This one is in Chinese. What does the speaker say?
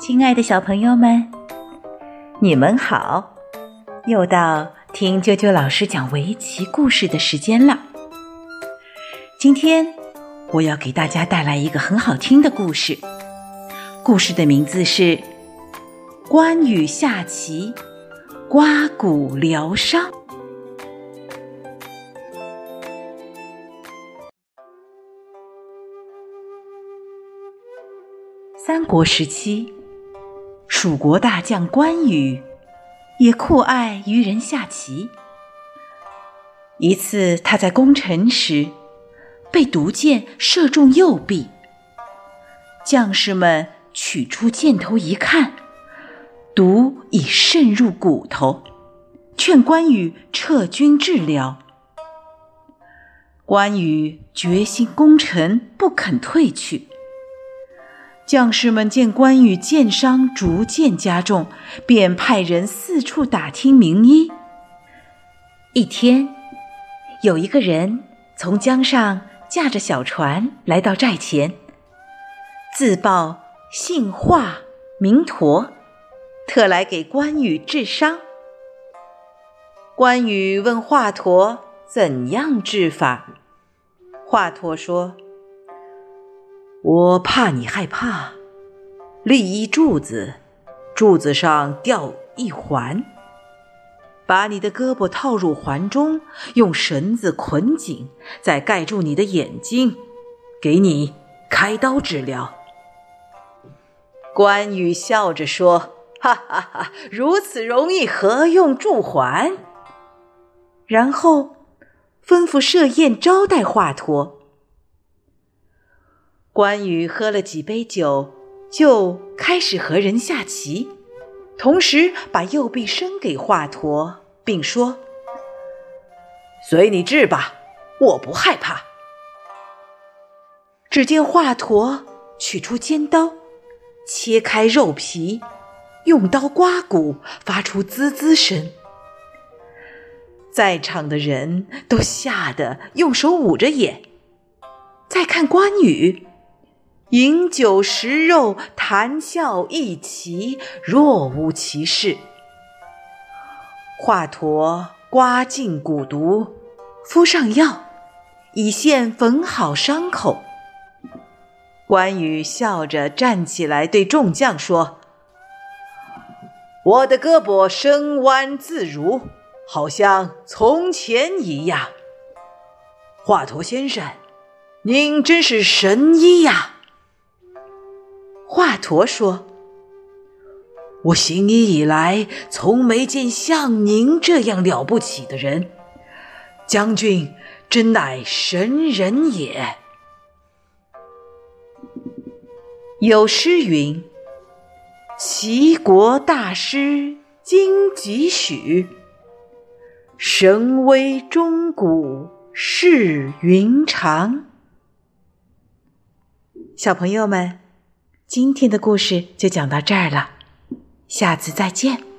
亲爱的小朋友们，你们好！又到听啾啾老师讲围棋故事的时间了。今天我要给大家带来一个很好听的故事，故事的名字是《关羽下棋，刮骨疗伤》。三国时期。蜀国大将关羽也酷爱与人下棋。一次，他在攻城时被毒箭射中右臂，将士们取出箭头一看，毒已渗入骨头，劝关羽撤军治疗。关羽决心攻城，不肯退去。将士们见关羽箭伤逐渐加重，便派人四处打听名医。一天，有一个人从江上驾着小船来到寨前，自报姓华名佗，特来给关羽治伤。关羽问华佗怎样治法，华佗说。我怕你害怕，立一柱子，柱子上吊一环，把你的胳膊套入环中，用绳子捆紧，再盖住你的眼睛，给你开刀治疗。关羽笑着说：“哈哈哈，如此容易，何用柱环？”然后吩咐设宴招待华佗。关羽喝了几杯酒，就开始和人下棋，同时把右臂伸给华佗，并说：“随你治吧，我不害怕。”只见华佗取出尖刀，切开肉皮，用刀刮骨，发出滋滋声。在场的人都吓得用手捂着眼。再看关羽。饮酒食肉，谈笑一齐，若无其事。华佗刮尽蛊毒，敷上药，以线缝好伤口。关羽笑着站起来，对众将说：“我的胳膊伸弯自如，好像从前一样。华佗先生，您真是神医呀！”华佗说：“我行医以来，从没见像您这样了不起的人。将军真乃神人也。”有诗云：“齐国大师今几许？神威中古世云长。”小朋友们。今天的故事就讲到这儿了，下次再见。